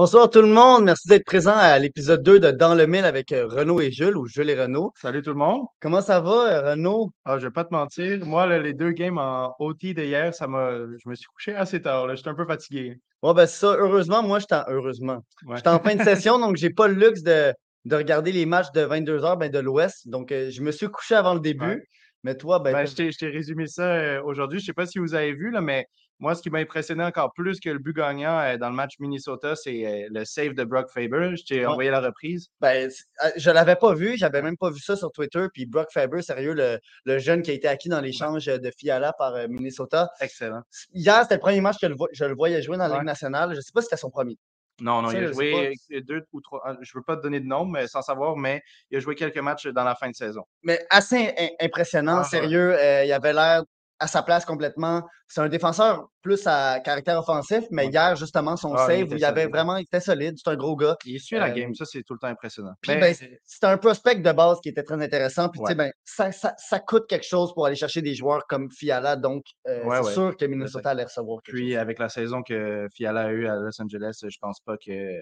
Bonsoir tout le monde, merci d'être présent à l'épisode 2 de Dans le Mille avec euh, Renaud et Jules ou Jules et Renaud. Salut tout le monde. Comment ça va, euh, Renaud? Ah, je vais pas te mentir, moi, là, les deux games en OT d'hier, ça m'a. Je me suis couché assez tard. là. J'étais un peu fatigué. Bon, ben ça, heureusement, moi, j'étais en... heureusement. Ouais. J'étais en fin de session, donc j'ai pas le luxe de, de regarder les matchs de 22h ben, de l'Ouest. Donc, euh, je me suis couché avant le début. Ouais. Mais toi, ben, Ben, je t'ai je t'ai résumé ça euh, aujourd'hui. Je sais pas si vous avez vu, là, mais moi, ce qui m'a impressionné encore plus que le but gagnant euh, dans le match Minnesota, c'est euh, le save de Brock Faber. Je t'ai Ouais. envoyé la reprise. ben, euh, je l'avais pas vu, j'avais même pas vu ça sur Twitter. Puis Brock Faber, sérieux, le, le jeune qui a été acquis dans l'échange de Fiala par euh, Minnesota. Excellent. Hier, c'était le premier match que le je le voyais jouer dans la Ouais. Ligue nationale. Je sais pas si c'était son premier. Non, non, Ça, il a joué euh, deux ou trois. ah, Je veux pas te donner de nom, mais sans savoir, mais il a joué quelques matchs dans la fin de saison. Mais assez im- impressionnant, Ah, ouais. sérieux. euh, il avait l'air à sa place complètement. C'est un défenseur plus à caractère offensif, mais Ouais. hier, justement, son Ah, il save, où il avait vraiment, il était solide. C'est un gros gars. Il suit la Euh, game, ça, c'est tout le temps impressionnant. Puis, Ben, ben, c'était un prospect de base qui était très intéressant. Puis, Ouais. ben, ça, ça, ça coûte quelque chose pour aller chercher des joueurs comme Fiala. Donc, euh, Ouais, c'est sûr que Minnesota allait recevoir Puis chose. avec la saison que Fiala a eue à Los Angeles, je pense pas que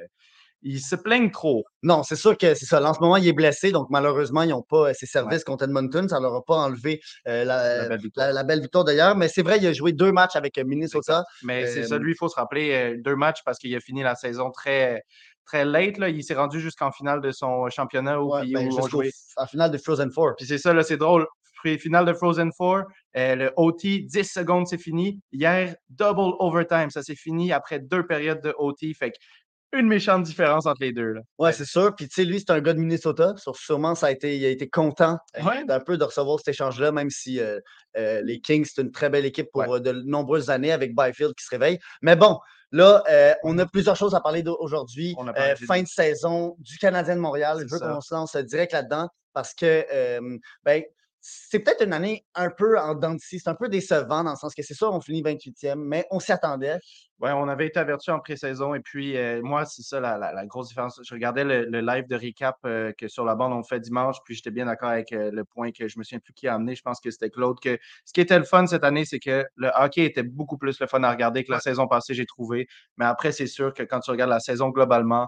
ils se plaignent trop. Non, c'est sûr que c'est ça. En ce moment, il est blessé. Donc, malheureusement, ils n'ont pas euh, ses services contre Edmonton. Ça ne leur a pas enlevé euh, la, La belle victoire. d'ailleurs. Mais c'est vrai, il a joué deux matchs avec euh, Minnesota. Mais c'est ça, Euh, lui, il faut se rappeler deux matchs parce qu'il a fini la saison très très late. Là. Il s'est rendu jusqu'en finale de son championnat où, Ouais, puis ben, où on jouait. en finale de Frozen Four. Puis c'est ça, là, c'est drôle. Finale de Frozen Four, euh, le OT, 10 secondes, c'est fini. Hier, double overtime, ça s'est fini après deux périodes de OT. Fait que une méchante différence entre les deux. Là. Ouais, c'est sûr. Puis, tu sais, lui, c'est un gars de Minnesota. Sûrement, ça a été, il a été content euh, Ouais. d'un peu de recevoir cet échange-là, même si euh, euh, les Kings, c'est une très belle équipe pour de nombreuses années avec Byfield qui se réveille. Mais bon, là, euh, on a plusieurs choses à parler d'aujourd'hui. On a parlé de- fin de saison du Canadien de Montréal. Je veux qu'on se lance direct là-dedans parce que, ben, c'est peut-être une année un peu en dents de scie. C'est un peu décevant dans le sens que c'est sûr, on finit 28e, mais on s'y attendait. Ouais, on avait été averti en pré-saison et puis euh, moi, c'est ça la, la- la grosse différence. Je regardais le, le live de recap euh, que sur la bande on fait dimanche, puis j'étais bien d'accord avec euh, le point que je me souviens plus qui a amené. Je pense que c'était Claude. Que ce qui était le fun cette année, c'est que le hockey était beaucoup plus le fun à regarder que la saison passée, j'ai trouvé. Mais après, c'est sûr que quand tu regardes la saison globalement,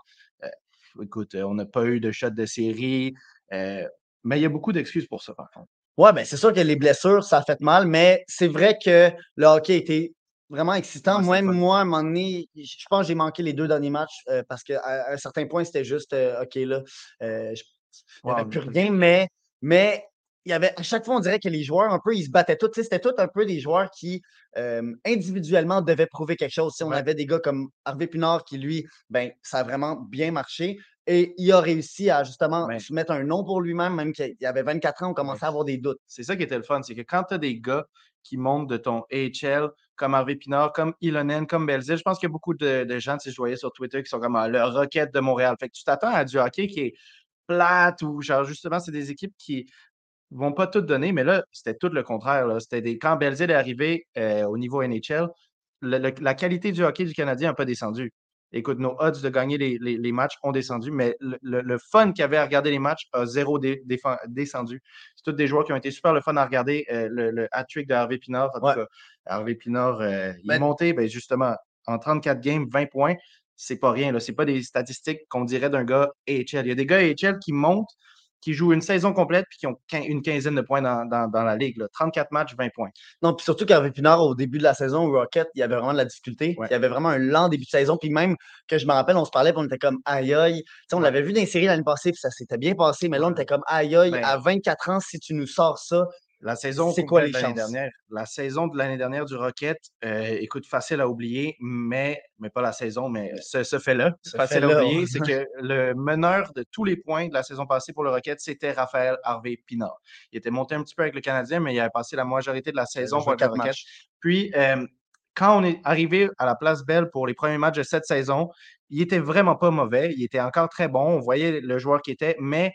écoute, on n'a pas eu de shot de série. mais il y a beaucoup d'excuses pour ça, par contre. Ouais, ben c'est sûr que les blessures, ça a fait mal, mais c'est vrai que le hockey était vraiment excitant. Moi, moi, à un moment donné, je pense que j'ai manqué les deux derniers matchs euh, parce qu'à à un certain point, c'était juste euh, OK, là, euh, je- il n'y avait plus rien, mais, mais il y avait, à chaque fois, on dirait que les joueurs, un peu, ils se battaient tous. C'était tout un peu des joueurs qui, euh, individuellement, devaient prouver quelque chose. Sais, On Ouais. avait des gars comme Harvey Pinard qui, lui, ben, ça a vraiment bien marché. Et il a réussi à justement Ouais. se mettre un nom pour lui-même, même qu'il avait 24 ans, on commençait à avoir des doutes. c'est ça qui était le fun, c'est que quand tu as des gars qui montent de ton AHL, comme Harvey Pinard, comme Ilonen, comme Belzil, je pense qu'il y a beaucoup de, de gens, si je voyais sur Twitter, qui sont comme ah, le Rocket de Montréal. Fait que tu t'attends à du hockey qui est plate ou genre justement, c'est des équipes qui vont pas tout donner, mais là, c'était tout le contraire. là. C'était des quand Belzil est arrivé euh, au niveau NHL, le- le- la qualité du hockey du Canadien n'a pas descendu. Écoute, nos odds de gagner les, les- les matchs ont descendu, mais le, le- fun qu'il y avait à regarder les matchs a zéro dé- descendu. C'est tous des joueurs qui ont été super le fun à regarder. Euh, le, hat-trick de Harvey Pinard, en tout cas, Harvey Pinard, euh, il Ben- est monté, ben, justement, en 34 games, 20 points. C'est pas rien. Ce n'est pas des statistiques qu'on dirait d'un gars AHL. Il y a des gars AHL qui montent, qui jouent une saison complète puis qui ont une quinzaine de points dans, dans- dans la ligue. là. 34 matchs, 20 points. Non, puis surtout qu'Hervé Pinard, au début de la saison, au Rocket, il y avait vraiment de la difficulté. Ouais. Il y avait vraiment un lent début de saison. Puis même que je me rappelle, on se parlait, puis on était comme aïe aïe. On Ouais. l'avait vu dans les séries l'année passée, puis ça s'était bien passé. Mais là, on était comme aïe aïe. Ben- À 24 ans, si tu nous sors ça, La saison C'est quoi les l'année dernière? La saison de l'année dernière du Rocket, euh, écoute, facile à oublier, mais, mais pas la saison, mais ce, ce fait-là, Ce facile à oublier, c'est que le meneur de tous les points de la saison passée pour le Rocket, c'était Raphaël Harvey Pinard. Il était monté un petit peu avec le Canadien, mais il avait passé la majorité de la saison pour le quatre Rocket. matchs. Puis, euh, quand on est arrivé à la place Belle pour les premiers matchs de cette saison, il était vraiment pas mauvais. Il était encore très bon. On voyait le joueur qui était, mais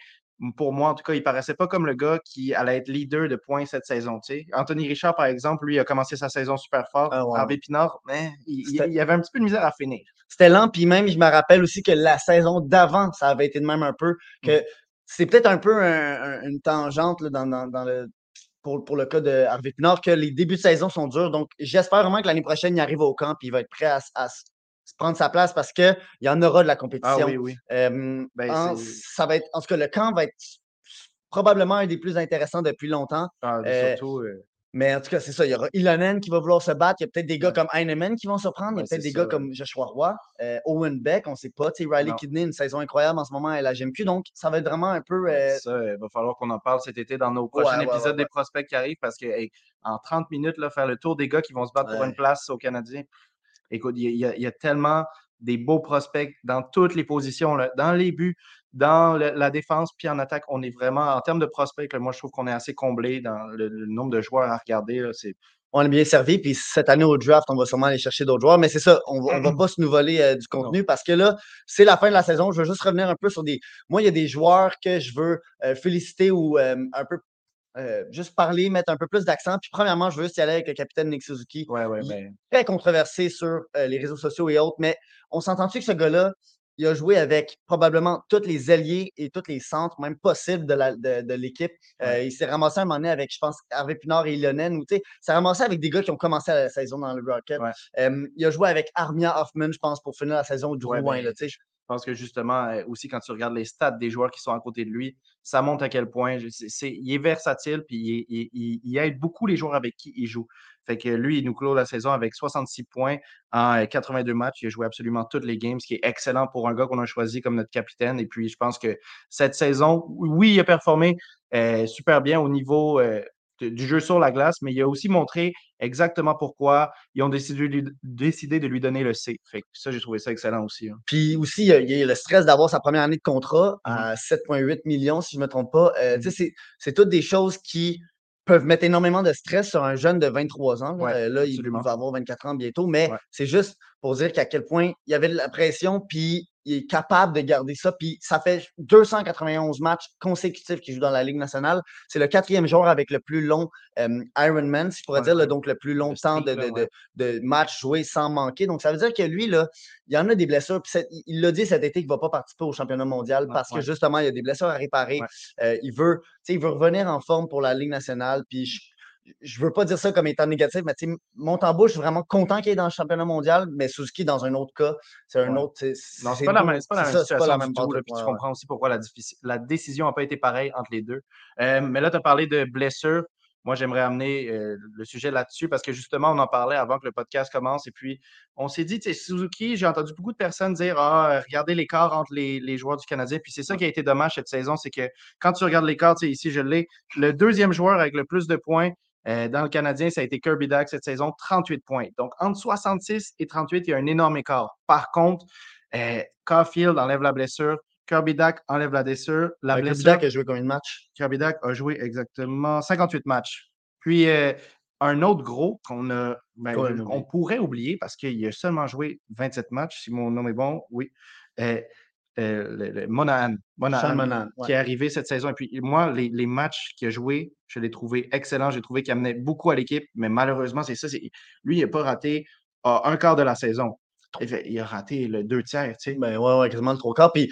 pour moi, en tout cas, il paraissait pas comme le gars qui allait être leader de points cette saison. Anthony Richard, par exemple, lui, a commencé sa saison super fort. Ah Harvey Pinard, mais il, avait un petit peu de misère à finir. C'était lent, puis même, je me rappelle aussi que la saison d'avant, ça avait été de même un peu. que mm. C'est peut-être un peu une tangente dans, le, pour, pour, le cas de Harvey Pinard, que les débuts de saison sont durs. Donc, j'espère vraiment que l'année prochaine, il arrive au camp et il va être prêt à, à, prendre sa place parce qu'il y en aura de la ah compétition. oui, oui. Ben, ça va être, en tout cas, le camp va être probablement un des plus intéressants depuis longtemps. Ah, euh, surtout, mais en tout cas, c'est ça. Il y aura Ilonen qui va vouloir se battre. Il y a peut-être des gars comme Heinemann qui vont se prendre. Il y a peut-être des gars comme Joshua Roy, euh, Owen Beck, on ne sait pas. Riley Kidney, une saison incroyable en ce moment à la GMQ. Donc, ça va être vraiment un peu. Euh, ça, il va falloir qu'on en parle cet été dans nos prochains épisodes des prospects qui arrivent parce que en 30 minutes, là, faire le tour des gars qui vont se battre pour une place au Canadien. Écoute, il y, a tellement des beaux prospects dans toutes les positions, dans les buts, dans la défense, puis en attaque. On est vraiment, en termes de prospects, moi, je trouve qu'on est assez comblé dans le, nombre de joueurs à regarder. on est bien servi. Puis cette année au draft, on va sûrement aller chercher d'autres joueurs. Mais c'est ça, on ne va pas se nous voler euh, du contenu parce que là, c'est la fin de la saison. Je veux juste revenir un peu sur des. Moi, il y a des joueurs que je veux euh, féliciter ou euh, un peu euh, juste parler, mettre un peu plus d'accent. Puis premièrement, je veux juste y aller avec le capitaine Nick Suzuki. Ouais, ouais, ben Très controversé sur euh, les réseaux sociaux et autres, mais on s'entend-tu que ce gars-là, il a joué avec probablement tous les alliés et tous les centres, même possibles de, l'équipe. Euh, il s'est ramassé un moment donné avec, je pense, Harvey Pinard et Ilonen. Il s'est ramassé avec des gars qui ont commencé la saison dans le Rocket. il a joué avec Armia Hoffman, je pense, pour finir la saison du Rouen. Ben, je pense que justement, euh, aussi quand tu regardes les stats des joueurs qui sont à côté de lui, ça montre à quel point il est versatile puis il, aide beaucoup les joueurs avec qui il joue. Fait que lui, il nous clôt la saison avec 66 points en 82 euh, matchs. Il a joué absolument toutes les games, ce qui est excellent pour un gars qu'on a choisi comme notre capitaine. Et puis, je pense que cette saison, oui, il a performé euh, super bien au niveau du jeu sur la glace, mais il a aussi montré exactement pourquoi ils ont décidé, de lui donner le C. Fait ça, j'ai trouvé ça excellent aussi. Hein. Puis aussi, il y, a, le stress d'avoir sa première année de contrat à 7,8 millions, si je ne me trompe pas. Euh, mmh c'est toutes des choses qui peuvent mettre énormément de stress sur un jeune de 23 ans. Euh, là, il va avoir 24 ans bientôt, mais c'est juste pour dire qu'à quel point il y avait de la pression, puis il est capable de garder ça. Puis ça fait 291 matchs consécutifs qu'il joue dans la Ligue nationale. C'est le quatrième joueur avec le plus long Ironman, si je pourrais dire, donc le plus long temps de, de, matchs joués sans manquer. Donc ça veut dire que lui, là, il y en a des blessures. Puis il l'a dit cet été qu'il ne va pas participer au championnat mondial parce que justement, il y a des blessures à réparer. Euh, il, veut, il veut revenir en forme pour la Ligue nationale. Puis je veux pas dire ça comme étant négatif, mais Montembeau, je suis vraiment content qu'il est dans le championnat mondial, mais Suzuki, dans un autre cas, c'est un autre. Non, c'est pas, la même, pas la même situation. Pas la même tout, puis tu comprends aussi pourquoi la, la décision n'a pas été pareille entre les deux. Euh, mais là, tu as parlé de blessures. Moi, j'aimerais amener euh, le sujet là-dessus parce que justement, on en parlait avant que le podcast commence. Et puis, on s'est dit, Suzuki, j'ai entendu beaucoup de personnes dire Ah, regardez l'écart entre les, les, joueurs du Canadien. Puis c'est ça qui a été dommage cette saison, c'est que quand tu regardes l'écart, ici, je l'ai, le deuxième joueur avec le plus de points, euh, dans le Canadien, ça a été Kirby Duck cette saison, 38 points. Donc, entre 66 et 38, il y a un énorme écart. Par contre, euh, Caulfield enlève la blessure. Kirby Duck enlève la blessure. La blessure. Kirby Duck a joué combien de matchs? Kirby Duck a joué exactement 58 matchs. Puis, euh, un autre gros qu'on a, ben, on pourrait oublier parce qu'il a seulement joué 27 matchs, si mon nom est bon, oui. Euh, le, Monahan, qui est arrivé cette saison. Et puis moi, les, les matchs qu'il a joué, je l'ai trouvé excellent. J'ai trouvé qu'il amenait beaucoup à l'équipe, mais malheureusement, c'est ça. Lui, il n'a pas raté un quart de la saison. Il a raté le deux tiers, tu sais. Ben ouais, ouais, quasiment le trois quarts. Puis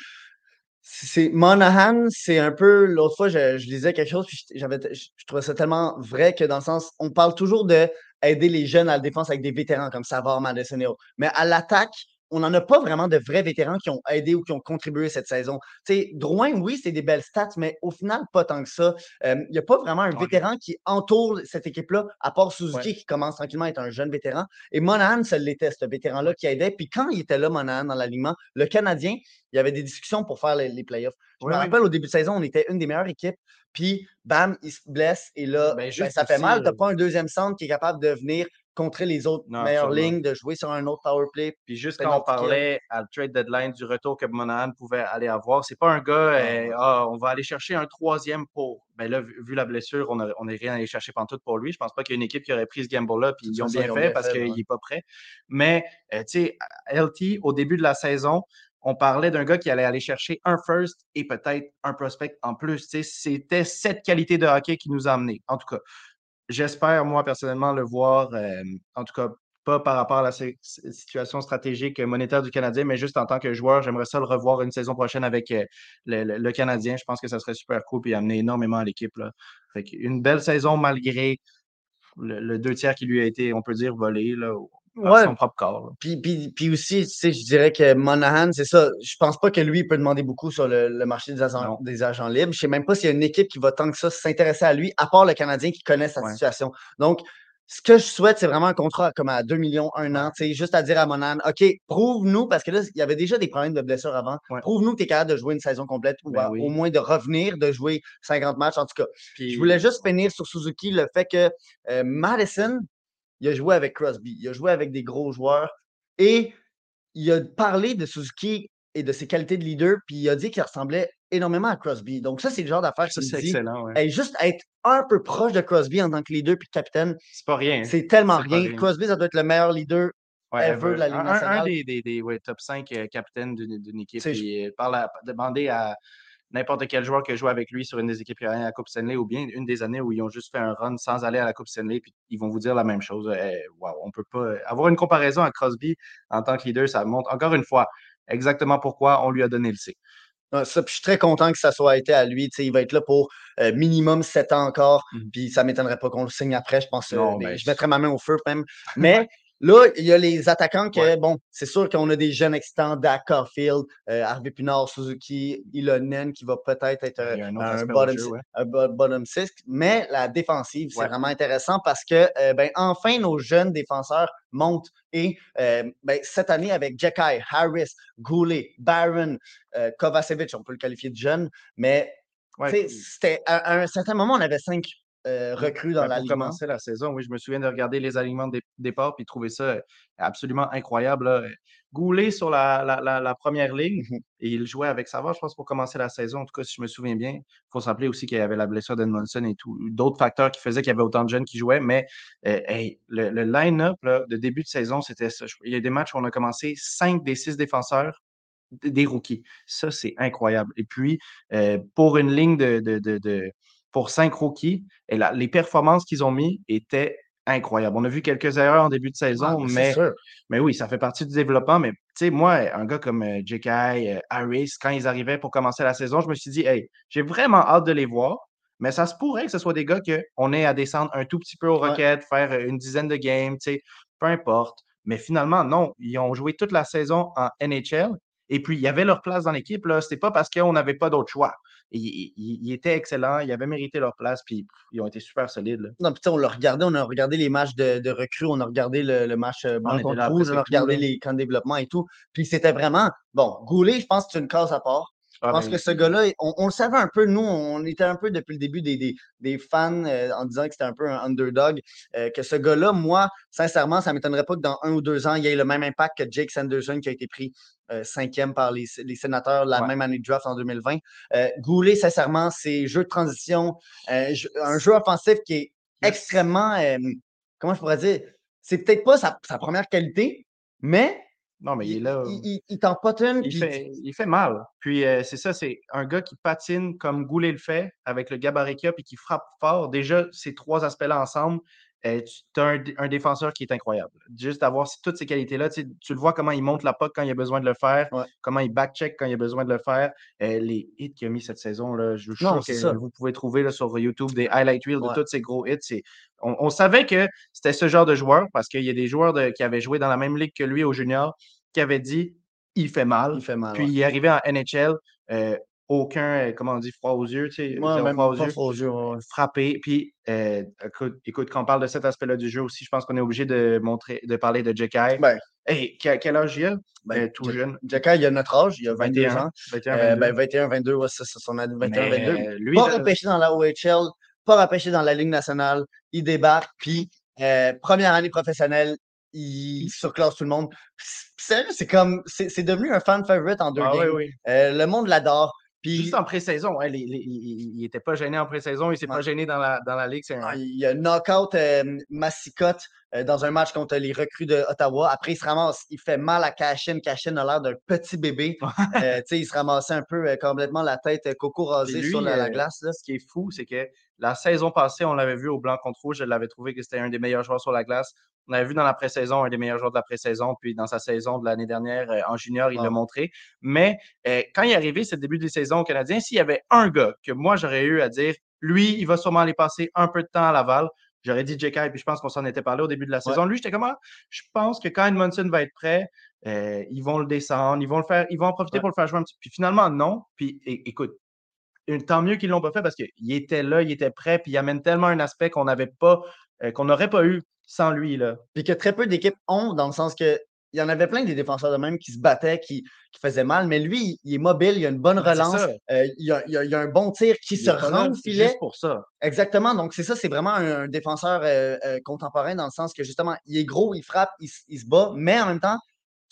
c'est Monahan, c'est un peu l'autre fois, je, je, lisais quelque chose, puis j'avais, je, trouvais ça tellement vrai que dans le sens, on parle toujours de aider les jeunes à la défense avec des vétérans comme Savard, Madison et autres. Mais à l'attaque, on n'en a pas vraiment de vrais vétérans qui ont aidé ou qui ont contribué cette saison. Tu Drouin, oui, c'est des belles stats, mais au final, pas tant que ça. Il n'y a pas vraiment un vétéran qui entoure cette équipe-là, à part Suzuki qui commence tranquillement à être un jeune vétéran. Et Monahan, ça l'était, ce vétéran-là qui aidait. Puis quand il était là, Monahan, dans l'alignement, le Canadien, il y avait des discussions pour faire les, playoffs. Je me rappelle, au début de saison, on était une des meilleures équipes. Puis, bam, il se blesse. Et là, ben, ben, ça fait mal. Tu n'as pas un deuxième centre qui est capable de venir contrer les autres Non, meilleures absolument. lignes, de jouer sur un autre power play. Puis juste Fait quand on parlait à le trade deadline du retour que Monahan pouvait aller avoir, c'est pas un gars, euh, ah, on va aller chercher un troisième pour. Ben là, vu, vu la blessure, on n'a on rien allé chercher pantoute pour lui. Je pense pas qu'il y a une équipe qui aurait pris ce gamble-là, puis ils ont bien ont fait bien parce qu'il n'est pas prêt. Mais, euh, tu sais, LT, au début de la saison, on parlait d'un gars qui allait aller chercher un first et peut-être un prospect en plus. Tu sais, C'était cette qualité de hockey qui nous a amenés. En tout cas, j'espère, moi, personnellement, le voir, en tout cas, pas par rapport à la si- situation stratégique monétaire du Canadien, mais juste en tant que joueur, j'aimerais ça le revoir une saison prochaine avec le, Canadien. Je pense que ça serait super cool et amener énormément à l'équipe. une belle saison malgré le, le deux tiers qui lui a été, on peut dire, volé là, Ouais. son propre corps. Puis, puis, puis aussi, tu sais, je dirais que Monahan, c'est ça. Je pense pas que lui il peut demander beaucoup sur le, le marché des agents, des agents libres. Je sais même pas s'il y a une équipe qui va tant que ça s'intéresser à lui, à part le Canadien qui connaît sa Ouais. situation. Donc, ce que je souhaite, c'est vraiment un contrat comme à 2 millions, un an. Juste à dire à Monahan, OK, prouve-nous, parce que là, il y avait déjà des problèmes de blessures avant. Ouais. Prouve-nous que tu es capable de jouer une saison complète ou Ben oui. au moins de revenir, de jouer 50 matchs. En tout cas, Puis- je voulais juste finir sur Suzuki le fait que euh, Madison, il a joué avec Crosby, il a joué avec des gros joueurs et il a parlé de Suzuki et de ses qualités de leader, puis il a dit qu'il ressemblait énormément à Crosby. Donc, ça, c'est le genre d'affaire qui c'est excellent. ouais. hey, juste être un peu proche de Crosby en tant que leader puis capitaine, C'est pas rien. c'est tellement c'est pas rien. rien. Crosby, ça doit être le meilleur leader. Ouais, ever de la Ligue un, un- des, des, des, ouais, top 5 euh, capitaines d'une équipe. Puis, euh, parle à, demander à n'importe quel joueur qui a joué avec lui sur une des équipes qui a gagné la Coupe Stanley ou bien une des années où ils ont juste fait un run sans aller à la Coupe Stanley, puis ils vont vous dire la même chose. Euh, wow, on peut pas euh, avoir une comparaison à Crosby en tant que leader, ça montre encore une fois exactement pourquoi on lui a donné le C. Ça, puis je suis très content que ça soit été à lui. Il va être là pour euh, minimum 7 ans encore. Mhm. Puis ça ne m'étonnerait pas qu'on le signe après. Je pense euh, Non, mais je mettrais ma main au feu même. Mais là, il y a les attaquants que, Ouais. bon, c'est sûr qu'on a des jeunes excitants, Dak Caulfield, euh, Harvey Pinard, Suzuki, Ilonen qui va peut-être être euh, un autre un, bottom, jeu, six- ouais. un bo- bottom six. Mais la défensive, c'est vraiment intéressant parce que, euh, ben, enfin, nos jeunes défenseurs montent. Et euh, ben, cette année, avec Jekai, Harris, Goulet, Barron, euh, Kovacevic, on peut le qualifier de jeune, mais Ouais, tu sais, c'était à, à un certain moment, on avait cinq euh, recrues dans Ben, commencer la saison, oui, je me souviens de regarder les alignements de dé- départ et trouver ça euh, absolument incroyable. là. Goulet sur la, la- la- la première ligne Mhm. et il jouait avec Savard, je pense, pour commencer la saison. En tout cas, si je me souviens bien, il faut se rappeler aussi qu'il y avait la blessure d'Edmondson et tout, d'autres facteurs qui faisaient qu'il y avait autant de jeunes qui jouaient. Mais euh, hey, le, le line-up là, de début de saison, c'était ça. Il y a des matchs où on a commencé cinq des six défenseurs des rookies. Ça, c'est incroyable. Et puis, euh, pour une ligne de, de- de- de- pour cinq rookies, et là, les performances qu'ils ont mis étaient incroyables. On a vu quelques erreurs en début de saison, Ah, c'est mais, mais oui, ça fait partie du développement. Mais tu sais, moi, un gars comme euh, J.K., euh, Harris, quand ils arrivaient pour commencer la saison, je me suis dit, hey, j'ai vraiment hâte de les voir. Mais ça se pourrait que ce soit des gars qu'on ait à descendre un tout petit peu aux Ouais. requêtes, faire euh, une dizaine de games, tu sais, peu importe. Mais finalement, non, ils ont joué toute la saison en NHL. Et puis, il y avait leur place dans l'équipe. Ce n'était pas parce qu'on n'avait pas d'autre choix. Ils, ils- ils étaient excellents, ils avaient mérité leur place, puis ils ont été super solides. là. Non, sais, on l'a regardé, on a regardé les matchs de, de recrues, on a regardé le, le match On blanc contre rouge, on a regardé les camps de développement et tout. Puis c'était vraiment. Bon, Goulet, je pense que c'est une case à part. Je pense que ce gars-là, on, on le savait un peu, nous, on était un peu depuis le début des, des, des fans euh, en disant que c'était un peu un underdog. euh, que ce gars-là, moi, sincèrement, ça ne m'étonnerait pas que dans un ou deux ans, il ait le même impact que Jake Sanderson qui a été pris euh, cinquième par les, les sénateurs la Ouais. même année de draft en 2020. Euh, Goulet, sincèrement, c'est jeu de transition, un jeu offensif qui est extrêmement. comment je pourrais dire C'est peut-être pas sa, sa première qualité, mais. Non, mais il est là. il, il- il t'en pote une, Il puis- fait, il fait mal. Puis euh, c'est ça, c'est un gars qui patine comme Goulet le fait, avec le gabarit qu'il a, puis qui frappe fort. Déjà, ces trois aspects-là ensemble, euh, tu as un, dé- un défenseur qui est incroyable. Juste d'avoir toutes ces qualités-là, tu, sais, tu le vois comment il monte la puck quand il a besoin de le faire, Ouais. comment il back-check quand il a besoin de le faire. Euh, les hits qu'il a mis cette saison, là, je suis Non, sûr que ça. vous pouvez trouver là, sur YouTube des highlight reels Ouais. de tous ces gros hits. On, on savait que c'était ce genre de joueur parce qu'il y a des joueurs de- qui avaient joué dans la même ligue que lui au junior qui avaient dit il fait mal. il fait mal. Puis ouais. il est arrivé en NHL, euh, aucun, euh, comment on dit, froid aux yeux, tu sais, Ouais, même froid aux pas yeux, froid aux yeux, ouais, frappé. Puis, euh, écoute, écoute, quand on parle de cet aspect-là du jeu aussi, je pense qu'on est obligé de montrer, de parler de Jekai. Ben, Hey, quel, âge il a? ben, Euh, tout jeune. Jacka, il a notre âge, il a 22 ans. 21, Euh, 22. ben, 21-22, ouais, c'est son année 21-22. Mais lui, Pas repêché dans la OHL, pas repêché dans la Ligue nationale. Il débarque, puis Euh, première année professionnelle, il surclasse tout le monde. Sérieux, c'est comme, c'est devenu un fan favorite en deux Ah oui, games. oui. Euh, le monde l'adore. Puis Juste en pré-saison, hein, il n'était pas gêné en pré-saison, il s'est Ouais. pas gêné dans la, dans la ligue. Un- Ah, il y a knockout euh, Massicotte euh, dans un match contre les recrues de Ottawa. Après, il se ramasse, il fait mal à Cashin. Cashin a l'air d'un petit bébé. Euh, tu sais, il se ramassait un peu euh, complètement la tête euh, coco rasée sur la, la glace. Là. Ce qui est fou, c'est que la saison passée, on l'avait vu au blanc contre rouge, je l'avais trouvé que c'était un des meilleurs joueurs sur la glace. On l'avait vu dans la pré-saison, un des meilleurs joueurs de la pré-saison, puis dans sa saison de l'année dernière euh, en junior, il l'a montré. Mais euh, quand il est arrivé, ce début de saison au Canadien, s'il y avait un gars que moi j'aurais eu à dire, lui, il va sûrement aller passer un peu de temps à Laval, j'aurais dit J.K. puis je pense qu'on s'en était parlé au début de la saison. Lui, j'étais comme, ah, je pense que quand Edmondson va être prêt, euh, ils vont le descendre, ils vont le faire, ils vont en profiter Ouais. pour le faire jouer un petit Puis finalement, non. Puis écoute, tant mieux qu'ils ne l'ont pas fait parce qu'il était là, il était prêt, puis il amène tellement un aspect qu'on n'avait pas, euh, qu'on n'aurait pas eu sans lui. Là. Puis que très peu d'équipes ont, dans le sens que il y en avait plein des défenseurs de même qui se battaient, qui, qui faisaient mal, mais lui, il, est mobile, il a une bonne Ben, relance, euh, il, a, il a- il a un bon tir qui Il se rend au filet. Juste pour ça. Exactement. Donc, c'est ça, c'est vraiment un, un défenseur euh, euh, contemporain dans le sens que justement, il est gros, il frappe, il se bat, mais en même temps,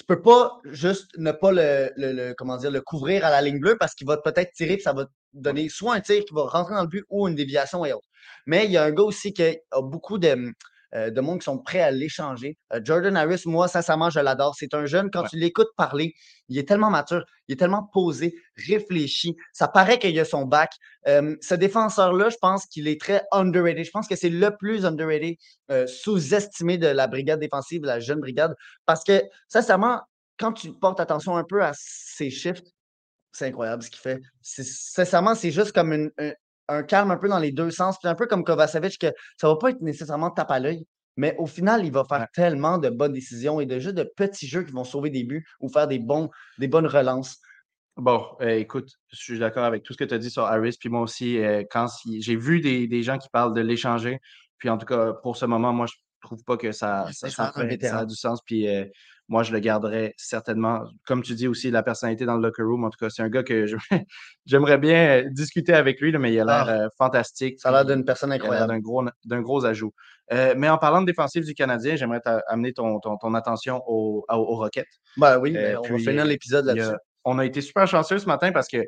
tu peux pas juste ne pas le, le- le- comment dire, le couvrir à la ligne bleue parce qu'il va peut-être tirer puis ça va donner soit un tir qui va rentrer dans le but ou une déviation et autres. Mais il y a un gars aussi qui a beaucoup de, de monde qui sont prêts à l'échanger. Euh, Jordan Harris, moi, sincèrement, je l'adore. C'est un jeune, quand Ouais. tu l'écoutes parler, il est tellement mature, il est tellement posé, réfléchi. Ça paraît qu'il a son bac. Euh, ce défenseur-là, je pense qu'il est très underrated. Je pense que c'est le plus underrated, euh, sous-estimé de la brigade défensive, la jeune brigade. Parce que, sincèrement, quand tu portes attention un peu à ses shifts, c'est incroyable ce qu'il fait. Sincèrement, c'est juste comme une- un, un calme un peu dans les deux sens. Puis un peu comme Kovacevic, que ça va pas être nécessairement tape à l'œil. Mais au final, il va faire Ouais. tellement de bonnes décisions et de juste de petits jeux qui vont sauver des buts ou faire des, bons, des bonnes relances. Bon, euh, écoute, je suis d'accord avec tout ce que tu as dit sur Harris. Puis moi aussi, euh, quand si- j'ai vu des, des gens qui parlent de l'échanger. Puis en tout cas, pour ce moment, moi, je trouve pas que ça, ça, fait, a du sens. Puis euh, moi, je le garderais certainement. Comme tu dis aussi, la personnalité dans le locker room. En tout cas, c'est un gars que j'aimerais bien euh, discuter avec lui, là, mais il a l'air Ah. euh, fantastique. Ça a l'air d'une personne incroyable. d'un gros, d'un gros ajout. Euh, mais en parlant de défensive du Canadien, j'aimerais amener ton, ton, ton attention au, au, au Rocket. Ben oui, on puis, va finir l'épisode là-dessus. on a été super chanceux ce matin parce que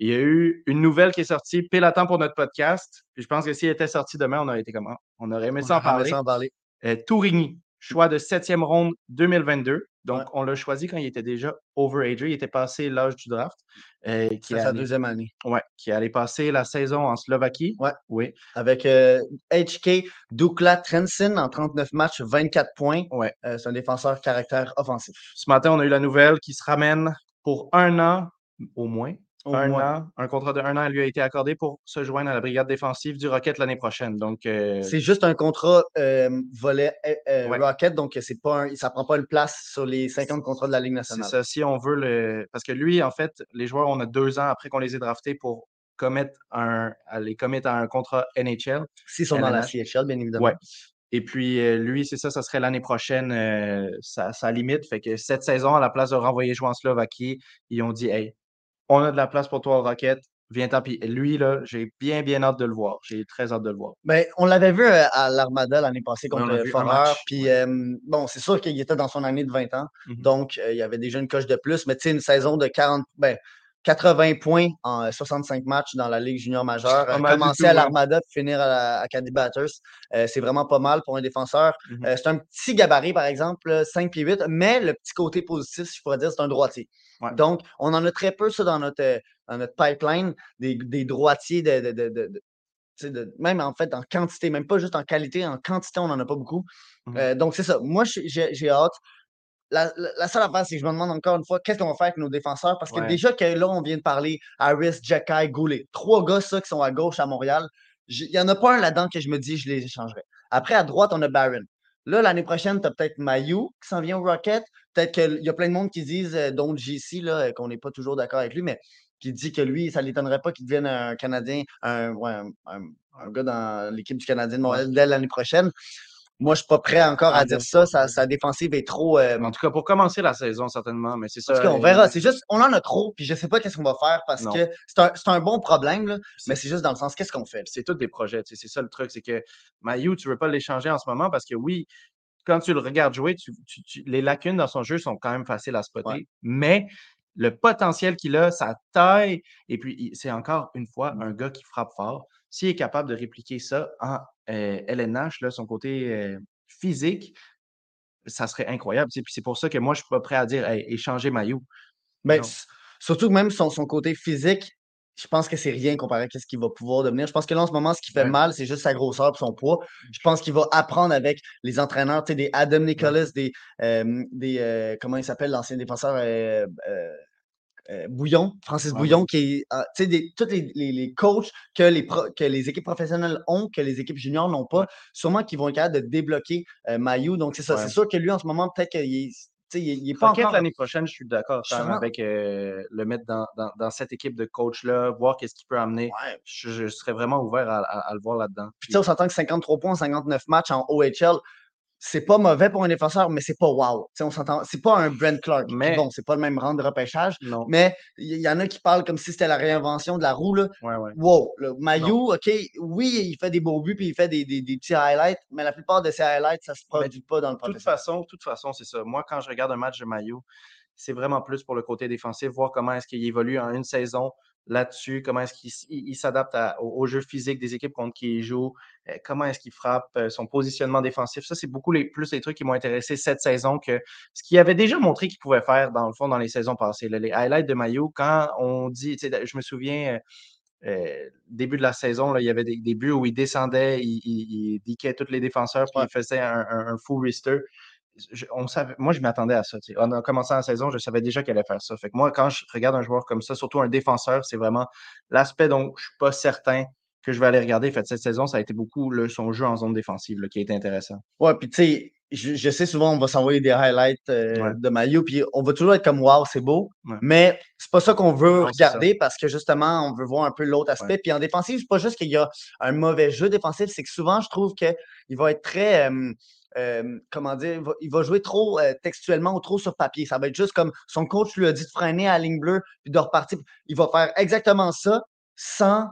il y a eu une nouvelle qui est sortie pile à temps pour notre podcast. Puis je pense que s'il était sorti demain, on aurait été comment? On aurait aimé On ça en s'en parler. Euh, Tourigny, choix de septième ronde 2022. Donc, Ouais. on l'a choisi quand il était déjà overaged. Il était passé l'âge du draft. euh, qui, C'est est sa deuxième année. ouais, qui allé passer la saison en Slovaquie. Ouais. Oui. Avec euh, HK Dukla Trensen en 39 matchs, 24 points. Ouais. Euh, c'est un défenseur caractère offensif. Ce matin, on a eu la nouvelle qui se ramène pour un an au moins. Au un moins. an, un contrat de un an lui a été accordé pour se joindre à la brigade défensive du Rocket l'année prochaine. Donc, euh, C'est juste un contrat euh, volet euh, Ouais. Rocket, donc c'est pas un- ça prend pas une place sur les 50 contrats de la Ligue c'est nationale. ça. Si on veut le. Parce que lui, en fait, les joueurs, on a deux ans après qu'on les ait draftés pour commettre un, à les commettre à un contrat NHL. S'ils sont dans la. CHL, bien évidemment. Ouais. Et puis, euh, lui, c'est ça, ça serait l'année prochaine, euh, sa, sa limite. Fait que cette saison, à la place de renvoyer jouer en Slovaquie, ils ont dit Hey, on a de la place pour toi au Rocket, viens-t'en. Puis lui, là, j'ai bien, bien hâte de le voir. J'ai très hâte de le voir. Ben, on l'avait vu euh, à l'Armada l'année passée contre un Forer. Puis, euh, bon, c'est sûr qu'il était dans son année de 20 ans. Mhm. Donc, euh, il y avait déjà une coche de plus. Mais tu sais, une saison de 40, ben, 80 points en euh, 65 matchs dans la Ligue junior majeure. Euh, commencer tout, à ouais. l'Armada puis finir à la Acadie Batters. euh, c'est vraiment pas mal pour un défenseur. Mhm. Euh, c'est un petit gabarit, par exemple, là, 5 pieds 8, mais le petit côté positif, si je pourrais dire, c'est un droitier. Ouais. Donc, on en a très peu, ça, dans notre, euh, dans notre pipeline, des, des droitiers de, de- de- de- de- tu sais, de- même en fait en quantité, même pas juste en qualité, en quantité, on n'en a pas beaucoup. Euh, donc, c'est ça. Moi, j'ai hâte. La, la- la seule affaire, c'est que je me demande encore une fois, qu'est-ce qu'on va faire avec nos défenseurs? Parce que Ouais. déjà que là, on vient de parler Harris, Jacky, Goulet. Trois gars, ça, qui sont à gauche à Montréal. Il n'y en a pas un là-dedans que je me dis, je les échangerais. Après, à droite, on a Barron. Là, l'année prochaine, tu as peut-être Mayou qui s'en vient au Rocket. Peut-être qu'il y a plein de monde qui disent, euh, dont JC, là, euh, qu'on n'est pas toujours d'accord avec lui, mais qui dit que lui, ça ne l'étonnerait pas qu'il devienne un Canadien, un, ouais, un, un- un gars dans l'équipe du Canadien de Montréal dès l'année prochaine. Moi, je suis pas prêt encore à Ah, dire ça. Sa, sa défensive est trop. euh, En tout cas, pour commencer la saison, certainement, mais c'est en ça. tout cas, on euh, verra. C'est juste, on en a trop, puis je sais pas qu'est-ce qu'on va faire parce Non. que c'est un, un bon problème, là, mais c'est juste dans le sens, qu'est-ce qu'on fait? c'est tous des projets. C'est ça le truc, c'est que Mayu, tu veux pas l'échanger en ce moment parce que oui, quand tu le regardes jouer, tu- tu- tu- les lacunes dans son jeu sont quand même faciles à spotter, Ouais. mais le potentiel qu'il a, sa taille, et puis c'est encore une fois Mm. un gars qui frappe fort. S'il est capable de répliquer ça en euh, LNH, là, son côté euh, physique, ça serait incroyable. Puis c'est pour ça que moi, je suis pas prêt à dire hey, échanger Mayu. Ben, Non. s- surtout que même son, son côté physique, je pense que c'est rien comparé à ce qu'il va pouvoir devenir. Je pense que là, en ce moment, ce qui fait Ouais. mal, c'est juste sa grosseur et son poids. Je pense qu'il va apprendre avec les entraîneurs, tu sais, des Adam Nicholas, des, euh, des euh, comment il s'appelle, l'ancien défenseur euh, euh, euh, Bouillon, Francis Bouillon, qui est, euh, tu sais, des- tous les, les- les coachs que les, pro- que les équipes professionnelles ont, que les équipes juniors n'ont pas, sûrement qu'ils vont être capables de débloquer euh, Mayu. Donc, c'est ça. C'est sûr que lui, en ce moment, peut-être qu'il est, il il est pas encore. l'année prochaine, je suis d'accord avec euh, le mettre dans, dans- dans cette équipe de coach-là, voir qu'est-ce qu'il peut amener. Ouais. Je, je serais vraiment ouvert à, à- à le voir là-dedans. Puis, tu sais, on s'entend que 53 points en 59 matchs en OHL, c'est pas mauvais pour un défenseur, mais c'est pas wow. Tu sais, on s'entend. C'est pas un Brent Clark. Mais- bon, c'est pas le même rang de repêchage, Non. mais il y, y en a qui parlent comme si c'était la réinvention de la roue. Là. Ouais, ouais. Wow, le Mayu, OK, oui, il fait des beaux buts puis il fait des, des- des petits highlights, mais la plupart de ces highlights, ça se produit pas dans le De toute façon, toute façon, c'est ça. Moi, quand je regarde un match de Mayo, c'est vraiment plus pour le côté défensif, voir comment est-ce qu'il évolue en une saison là-dessus, comment est-ce qu'il s'adapte au, au jeu physique des équipes contre qui il joue, euh, comment est-ce qu'il frappe, euh, son positionnement défensif. Ça, c'est beaucoup les, plus les trucs qui m'ont intéressé cette saison que ce qu'il avait déjà montré qu'il pouvait faire, dans le fond, dans les saisons passées. là. les highlights de Mayo, quand on dit, je me souviens, euh, début de la saison, là, il y avait des, des buts où il descendait, il, il, il diquait tous les défenseurs, puis Ouais. il faisait un, un, un wrister. Je- on savait, moi, je m'attendais à ça. tu sais. En en commençant la saison, je savais déjà qu'il allait faire ça. Fait que moi, quand je regarde un joueur comme ça, surtout un défenseur, c'est vraiment l'aspect dont je suis pas certain que je vais aller regarder. Fait cette saison, ça a été beaucoup là, son jeu en zone défensive là, qui a été intéressant. Ouais, puis tu sais, je, je sais souvent, on va s'envoyer des highlights euh, Ouais. de Mayu, puis on va toujours être comme wow, c'est beau, Ouais. mais c'est pas ça qu'on veut Non, regarder parce que justement, on veut voir un peu l'autre aspect. Puis en défensive, c'est pas juste qu'il y a un mauvais jeu défensif, c'est que souvent, je trouve qu'il va être très. euh, euh, comment dire, il va, il va jouer trop euh, textuellement ou trop sur papier. Ça va être juste comme son coach lui a dit de freiner à la ligne bleue puis de repartir. Il va faire exactement ça sans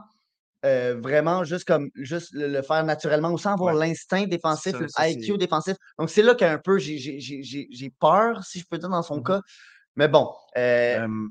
euh, vraiment juste comme juste le, le faire naturellement ou sans avoir Ouais. l'instinct défensif, Ça, le IQ défensif. Donc c'est là qu'un peu j'ai- peur, si je peux dire, dans son Mhm. cas. Mais bon,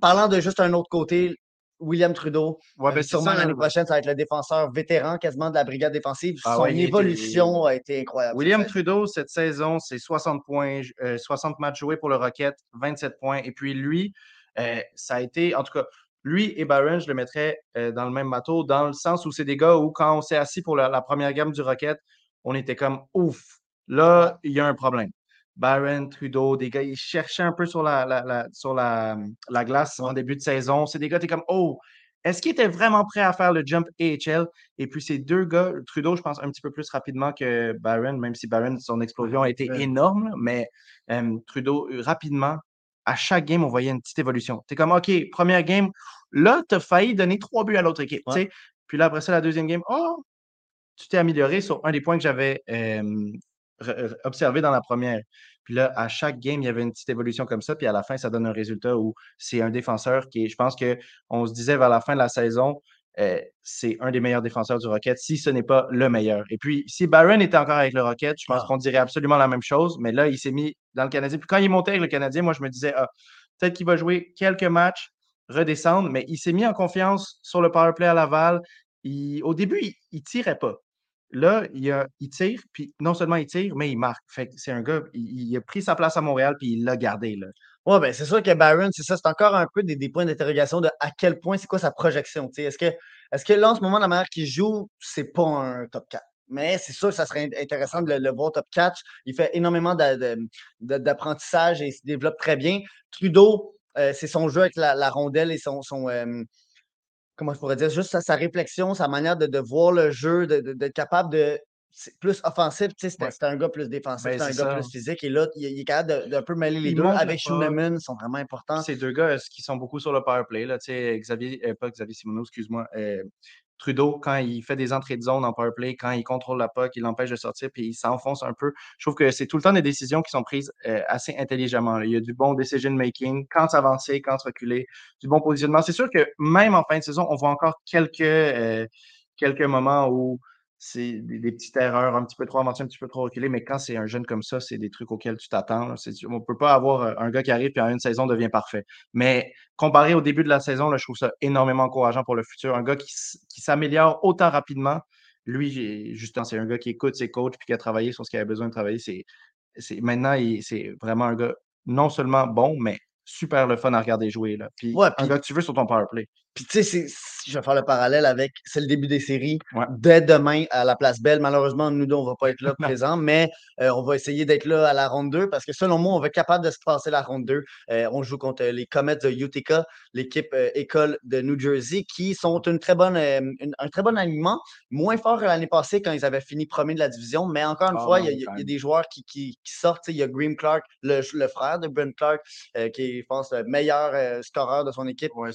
parlant de juste un autre côté, William Trudeau, ouais, euh, ben, c'est sûrement l'année prochaine, ça va être le défenseur vétéran quasiment de la brigade défensive. Ah Son ouais, il était- évolution a été incroyable. William. Trudeau, cette saison, c'est 60 points, euh, 60 matchs joués pour le Rocket, 27 points. Et puis lui, euh, ça a été, en tout cas, lui et Barron, je le mettrais euh, dans le même bateau, dans le sens où c'est des gars où, quand on s'est assis pour la, la première gamme du Rocket, on était comme ouf, là, il y a un problème. Barron, Trudeau, des gars, ils cherchaient un peu sur la, la- la- sur la, la glace en début de saison. C'est des gars, tu es comme, oh, est-ce qu'ils étaient vraiment prêts à faire le jump AHL? Et puis ces deux gars, Trudeau, je pense un petit peu plus rapidement que Barron, même si Barron, son explosion a été énorme, mais euh, Trudeau, euh, rapidement, à chaque game, on voyait une petite évolution. Tu es comme, OK, première game, là, tu as failli donner trois buts à l'autre équipe. tu Ouais. sais. Puis là, après ça, la deuxième game, oh, tu t'es amélioré sur un des points que j'avais euh, observé dans la première. Puis là, à chaque game, il y avait une petite évolution comme ça. Puis à la fin, ça donne un résultat où c'est un défenseur qui est, je pense qu'on se disait vers la fin de la saison, euh, c'est un des meilleurs défenseurs du Rocket, si ce n'est pas le meilleur. Et puis, si Barron était encore avec le Rocket, je pense Ah. qu'on dirait absolument la même chose. Mais là, il s'est mis dans le Canadien. Puis quand il monté avec le Canadien, moi, je me disais, ah, peut-être qu'il va jouer quelques matchs, redescendre, mais il s'est mis en confiance sur le power play à Laval. Il- au début, il, il tirait pas. Là, il, tire, puis non seulement il tire, mais il marque. Fait c'est un gars, il, a pris sa place à Montréal, puis il l'a gardé. Là. Ouais, ben c'est sûr que Barron, c'est ça, c'est encore un peu des, points d'interrogation de à quel point c'est quoi sa projection. Est-ce que, est-ce que là, en ce moment, la manière qu'il joue, c'est pas un top 4? Mais c'est sûr que ça serait int- intéressant de le, voir top 4. Il fait énormément d'apprentissage et il se développe très bien. Trudeau, euh, c'est son jeu avec la, rondelle et son. Comment je pourrais dire? Juste sa, sa réflexion, sa manière de, de voir le jeu, de- de- d'être capable de. C'est plus offensif, tu sais, c'était Ouais. un gars plus défensif, Ben, c'était un c'est gars plus physique. Et là, il, il est capable de- d'un peu mêler les Il deux. Avec pas. Schooneman, ils sont vraiment importants. Ces deux gars qui sont beaucoup sur le power play, là, tu sais, Xavier, euh, pas Xavier Simoneau, excuse-moi, euh, Trudeau, quand il fait des entrées de zone en power play, quand il contrôle la puck, il l'empêche de sortir, puis il s'enfonce un peu. Je trouve que c'est tout le temps des décisions qui sont prises euh, assez intelligemment. Il y a du bon decision making, quand s'avancer, quand se reculer, du bon positionnement. C'est sûr que même en fin de saison, on voit encore quelques, euh, quelques moments où c'est des, petites erreurs un petit peu trop avancées, un petit peu trop reculées, mais quand c'est un jeune comme ça, c'est des trucs auxquels tu t'attends. On ne peut pas avoir euh, un gars qui arrive et en une saison devient parfait. Mais comparé au début de la saison, là, je trouve ça énormément encourageant pour le futur. Un gars qui, s'améliore autant rapidement, lui, justement, c'est un gars qui écoute ses coachs et qui a travaillé sur ce qu'il avait besoin de travailler. C'est, maintenant, c'est vraiment un gars non seulement bon, mais super le fun à regarder jouer. Là. Puis, un gars que tu veux sur ton power play. Puis tu sais, je vais faire le parallèle avec, c'est le début des séries. Dès demain à la Place Belle, malheureusement, nous deux, on ne va pas être là présents, mais euh, on va essayer d'être là à la ronde 2 parce que selon moi, on va être capable de se passer la ronde 2. Euh, on joue contre les Comets de Utica, l'équipe euh, école de New Jersey, qui sont une très bonne, un très bon alignement. Moins fort que l'année passée quand ils avaient fini premier de la division, mais encore une ah fois, il y, a des joueurs qui, qui, sortent. Il y a Graham Clark, le, frère de Brent Clark, qui est, je pense, le meilleur scoreur de son équipe. Ouais,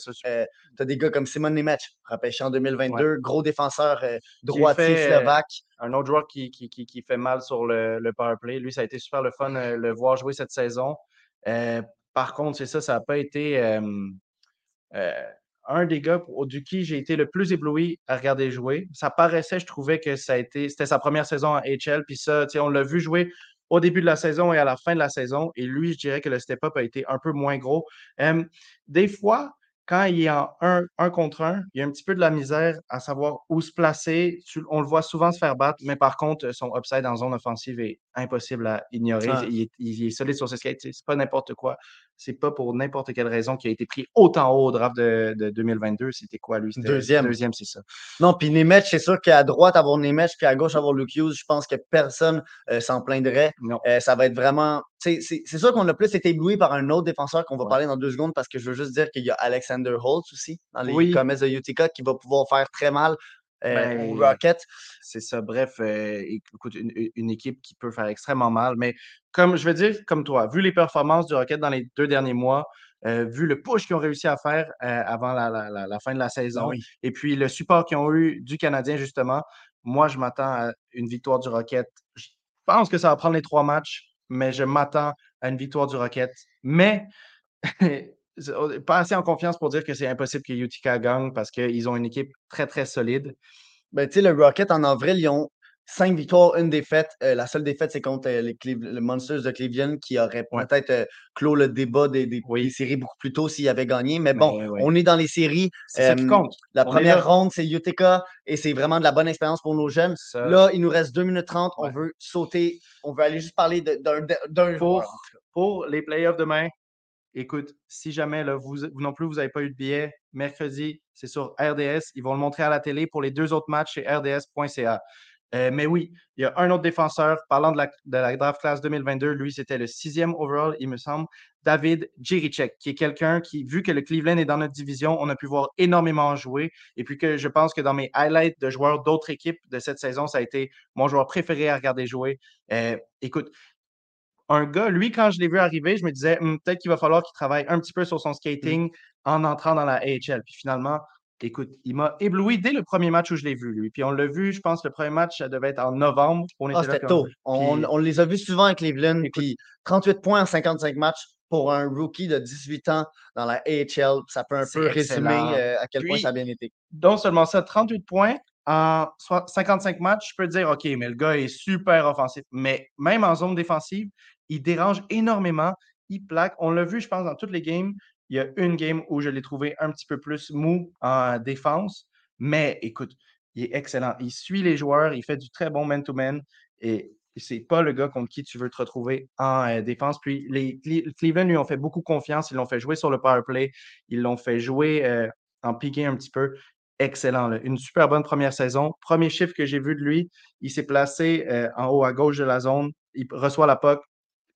des gars comme Simon Nemec, repêché en 2022, gros défenseur euh, droitier euh, slovaque. un autre joueur qui, qui, qui, fait mal sur le, le power play. Lui, ça a été super le fun de euh, le voir jouer cette saison. par contre, c'est ça, ça n'a pas été un des gars du qui j'ai été le plus ébloui à regarder jouer. Ça paraissait, je trouvais que ça a été, c'était sa première saison en HL, puis ça, on l'a vu jouer au début de la saison et à la fin de la saison. Et lui, je dirais que le step-up a été un peu moins gros. des fois, quand il est en un, un contre un, il y a un petit peu de la misère à savoir où se placer. On le voit souvent se faire battre, mais par contre, son upside en zone offensive est impossible à ignorer. Ah. Il, est, solide sur ses skates. C'est pas n'importe quoi. C'est pas pour n'importe quelle raison qu'il a été pris autant haut au draft de, 2022. C'était quoi, lui? Deuxième. Deuxième, c'est ça. Non, puis Nemeth, c'est sûr qu'à droite, avoir Nemeth, puis à gauche, avoir Luke Hughes, je pense que personne euh, s'en plaindrait. Euh, ça va être vraiment c'est sûr qu'on a plus été ébloui par un autre défenseur qu'on va parler dans deux secondes parce que je veux juste dire qu'il y a Alexander Holtz aussi dans les oui. Comets de Utica qui va pouvoir faire très mal euh, ben, aux Rockets. C'est ça. Bref, euh, écoute, une, équipe qui peut faire extrêmement mal. Mais comme je veux dire, comme toi, vu les performances du Rocket dans les deux derniers mois, euh, vu le push qu'ils ont réussi à faire avant la, fin de la saison, et puis le support qu'ils ont eu du Canadien, justement, moi, je m'attends à une victoire du Rocket. Je pense que ça va prendre les trois matchs mais je m'attends à une victoire du Rocket. Mais pas assez en confiance pour dire que c'est impossible que Utica gagne parce qu'ils ont une équipe très, très solide. Ben, tu sais, le Rocket, en avril, ils ont cinq victoires, une défaite. Euh, la seule défaite, c'est contre euh, les, Monsters de Cleveland qui auraient peut-être euh, clos le débat des, séries beaucoup plus tôt s'ils avaient gagné. Mais bon, on est dans les séries. C'est ça qui compte. La première ronde, c'est Utica et c'est vraiment de la bonne expérience pour nos jeunes. Là, il nous reste 2 minutes 30. On veut sauter. On veut aller juste parler d'un pour, pour les playoffs demain. Écoute, si jamais vous non plus, vous n'avez pas eu de billet, mercredi, c'est sur RDS. Ils vont le montrer à la télé pour les deux autres matchs chez rds.ca. Euh, mais oui, il y a un autre défenseur, parlant de la, draft class 2022, lui, c'était le sixième overall, il me semble, David Jiricek, qui est quelqu'un qui, vu que le Cleveland est dans notre division, on a pu voir énormément jouer. Et puis que je pense que dans mes highlights de joueurs d'autres équipes de cette saison, ça a été mon joueur préféré à regarder jouer. Euh, écoute, un gars, lui, quand je l'ai vu arriver, je me disais, hum, peut-être qu'il va falloir qu'il travaille un petit peu sur son skating en entrant dans la AHL. Puis finalement, Écoute, il m'a ébloui dès le premier match où je l'ai vu, lui. Puis on l'a vu, je pense, le premier match, ça devait être en novembre. ah, c'était tôt. On, les a vus souvent avec Cleveland. puis 38 points en 55 matchs pour un rookie de 18 ans dans la AHL, ça peut un peu résumer euh, à quel point ça a bien été. Donc seulement ça, 38 points en 55 matchs, je peux dire, OK, mais le gars est super offensif. Mais même en zone défensive, il dérange énormément. Il plaque. On l'a vu, je pense, dans toutes les games. Il y a une game où je l'ai trouvé un petit peu plus mou en défense, mais écoute, il est excellent. Il suit les joueurs, il fait du très bon man-to-man et c'est pas le gars contre qui tu veux te retrouver en euh, défense. Puis les Cleveland lui ont fait beaucoup confiance, ils l'ont fait jouer sur le power play, ils l'ont fait jouer euh, en piqué un petit peu. Excellent. Une super bonne première saison. Premier chiffre que j'ai vu de lui, il s'est placé euh, en haut à gauche de la zone, il reçoit la puck,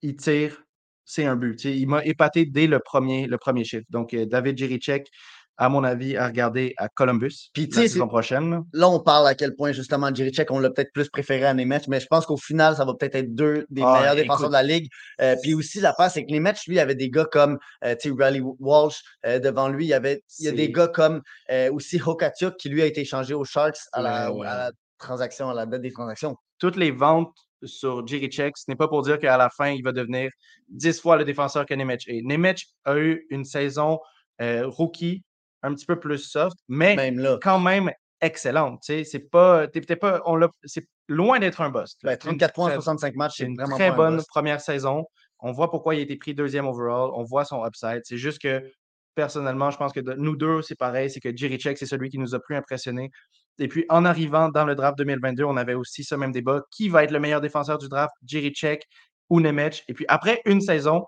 il tire, c'est un but. il m'a épaté dès le premier, le premier chiffre. Donc, euh, David Jiricek, à mon avis, à regarder à Columbus Puis, la sais, saison prochaine. là. On parle à quel point, justement, Jirichek, on l'a peut-être plus préféré à Nemeth, mais je pense qu'au final, ça va peut-être être deux des Ah, meilleurs défenseurs de la ligue. Euh, puis aussi, l'affaire, c'est que Nemeth, lui, il avait des gars comme euh, Riley Walsh euh, devant lui. Il y, avait, il y a des gars comme euh, aussi Hokachuk, qui lui a été échangé aux Sharks à la, Ouais, ouais. à la transaction, à la date des transactions. Toutes les ventes sur Jirichek, ce n'est pas pour dire qu'à la fin, il va devenir 10 fois le défenseur que Nemec est. Nemec a eu une saison euh, rookie un petit peu plus soft, mais Même là. quand même excellente. C'est pas, pas, on c'est loin d'être un bust. Ben, 34 points en Très- 65 matchs, C'est une vraiment très pas bonne première saison. On voit pourquoi il a été pris deuxième overall. On voit son upside. C'est juste que personnellement, je pense que de- nous deux, c'est pareil. C'est que Jirichek, c'est celui qui nous a plus impressionnés. Et puis, en arrivant dans le draft 2022, on avait aussi ce même débat. Qui va être le meilleur défenseur du draft, Jirichek ou Nemec? Et puis, après une saison,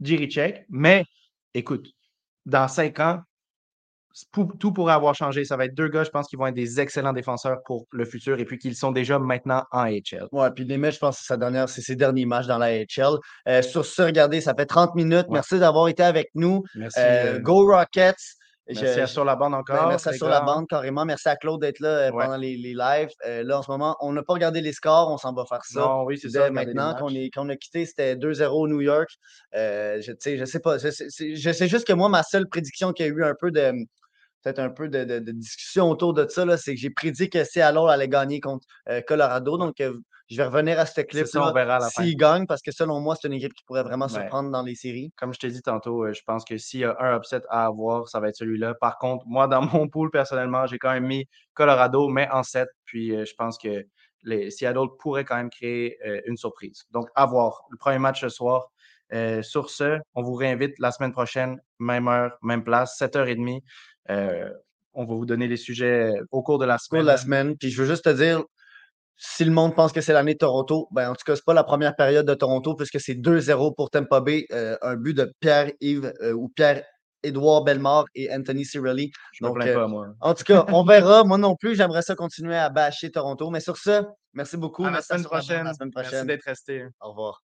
Jirichek. Mais, écoute, dans cinq ans, tout pourrait avoir changé. Ça va être deux gars, je pense, qui vont être des excellents défenseurs pour le futur et puis qu'ils sont déjà maintenant en HL. Ouais, puis Nemeth, je pense que c'est sa dernière, c'est ses derniers matchs dans la AHL. Euh, sur ce, regardez, ça fait 30 minutes. Ouais. Merci d'avoir été avec nous. Merci. Euh, euh, Go Rockets! merci Je- à Sur la bande Ben, encore. merci à sur la bande, carrément. Merci à Claude d'être là euh, Ouais. pendant les, les lives. Euh, là, en ce moment, on n'a pas regardé les scores, on s'en va faire ça. Non, oui, c'est ça. maintenant, qu'on est- qu'on a quitté, c'était 2-0 au New York. Euh, je, je sais pas. Je, sais- je sais juste que moi, ma seule prédiction qu'il y a eu un peu de. Peut-être un peu de, de- de discussion autour de ça, c'est que j'ai prédit que Seattle allait gagner contre euh, Colorado. Donc, euh, je vais revenir à ce clip-là fin. s'ils gagnent, parce que selon moi, c'est une équipe qui pourrait vraiment Ouais. surprendre dans les séries. Comme je t'ai dit tantôt, euh, je pense que s'il y a un upset à avoir, ça va être celui-là. Par contre, moi, dans mon pool, personnellement, j'ai quand même mis Colorado, mais en 7. Puis je pense que les Seattle pourrait quand même créer une surprise. Donc, à voir. Le premier match ce soir. Euh, sur ce, on vous réinvite la semaine prochaine, même heure, même place, 7h30. Euh, on va vous donner les sujets euh, au cours de la cours de semaine. la semaine. Puis je veux juste te dire, si le monde pense que c'est l'année de Toronto, ben en tout cas, c'est pas la première période de Toronto puisque c'est 2-0 pour Tampa Bay. euh, un but de Pierre-Yves euh, ou Pierre-Édouard Bellemare et Anthony Cirelli. Je me Donc, plains euh, pas, moi. En tout cas, on verra. Moi non plus, j'aimerais ça continuer à bâcher Toronto. Mais sur ce, merci beaucoup. À la Merci semaine prochaine. À la semaine Merci prochaine. d'être resté. Au revoir.